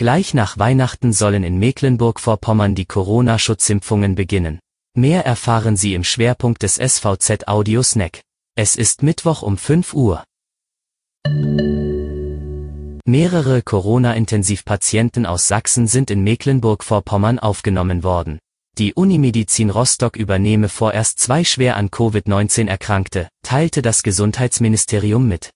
Gleich nach Weihnachten sollen in Mecklenburg-Vorpommern die Corona-Schutzimpfungen beginnen. Mehr erfahren Sie im Schwerpunkt des SVZ Audio Snack. Es ist Mittwoch um 5 Uhr. Mehrere Corona-Intensivpatienten aus Sachsen sind in Mecklenburg-Vorpommern aufgenommen worden. Die Unimedizin Rostock übernehme vorerst zwei schwer an Covid-19 Erkrankte, teilte das Gesundheitsministerium mit.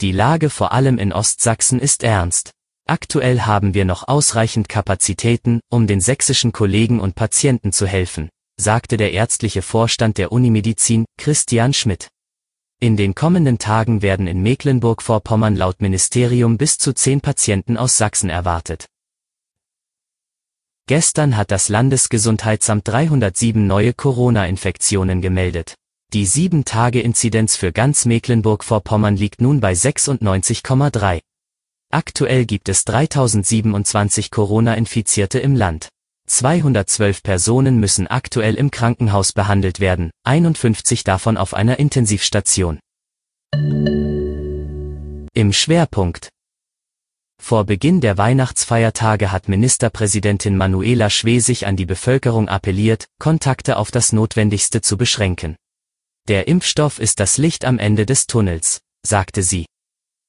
Die Lage vor allem in Ostsachsen ist ernst. Aktuell haben wir noch ausreichend Kapazitäten, um den sächsischen Kollegen und Patienten zu helfen, sagte der ärztliche Vorstand der Unimedizin, Christian Schmidt. In den kommenden Tagen werden in Mecklenburg-Vorpommern laut Ministerium bis zu zehn Patienten aus Sachsen erwartet. Gestern hat das Landesgesundheitsamt 307 neue Corona-Infektionen gemeldet. Die 7-Tage-Inzidenz für ganz Mecklenburg-Vorpommern liegt nun bei 96,3. Aktuell gibt es 3027 Corona-Infizierte im Land. 212 Personen müssen aktuell im Krankenhaus behandelt werden, 51 davon auf einer Intensivstation. Im Schwerpunkt. Vor Beginn der Weihnachtsfeiertage hat Ministerpräsidentin Manuela Schwesig an die Bevölkerung appelliert, Kontakte auf das Notwendigste zu beschränken. Der Impfstoff ist das Licht am Ende des Tunnels, sagte sie.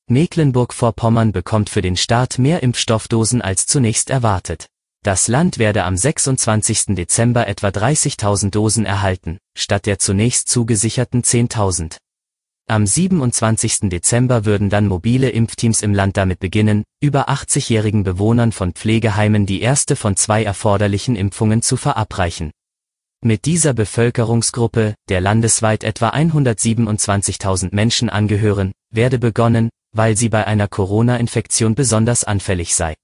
Mecklenburg-Vorpommern bekommt für den Start mehr Impfstoffdosen als zunächst erwartet. Das Land werde am 26. Dezember etwa 30.000 Dosen erhalten, statt der zunächst zugesicherten 10.000. Am 27. Dezember würden dann mobile Impfteams im Land damit beginnen, über 80-jährigen Bewohnern von Pflegeheimen die erste von zwei erforderlichen Impfungen zu verabreichen. Mit dieser Bevölkerungsgruppe, der landesweit etwa 127.000 Menschen angehören, werde begonnen, weil sie bei einer Corona-Infektion besonders anfällig sei.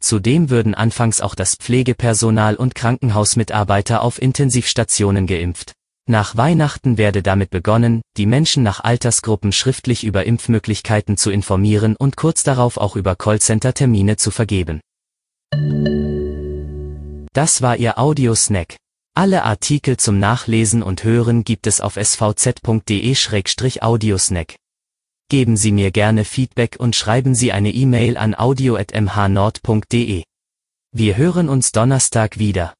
Zudem würden anfangs auch das Pflegepersonal und Krankenhausmitarbeiter auf Intensivstationen geimpft. Nach Weihnachten werde damit begonnen, die Menschen nach Altersgruppen schriftlich über Impfmöglichkeiten zu informieren und kurz darauf auch über Callcenter-Termine zu vergeben. Das war Ihr Audiosnack. Alle Artikel zum Nachlesen und Hören gibt es auf svz.de-audiosnack. Geben Sie mir gerne Feedback und schreiben Sie eine E-Mail an audio.mhnord.de. Wir hören uns Donnerstag wieder.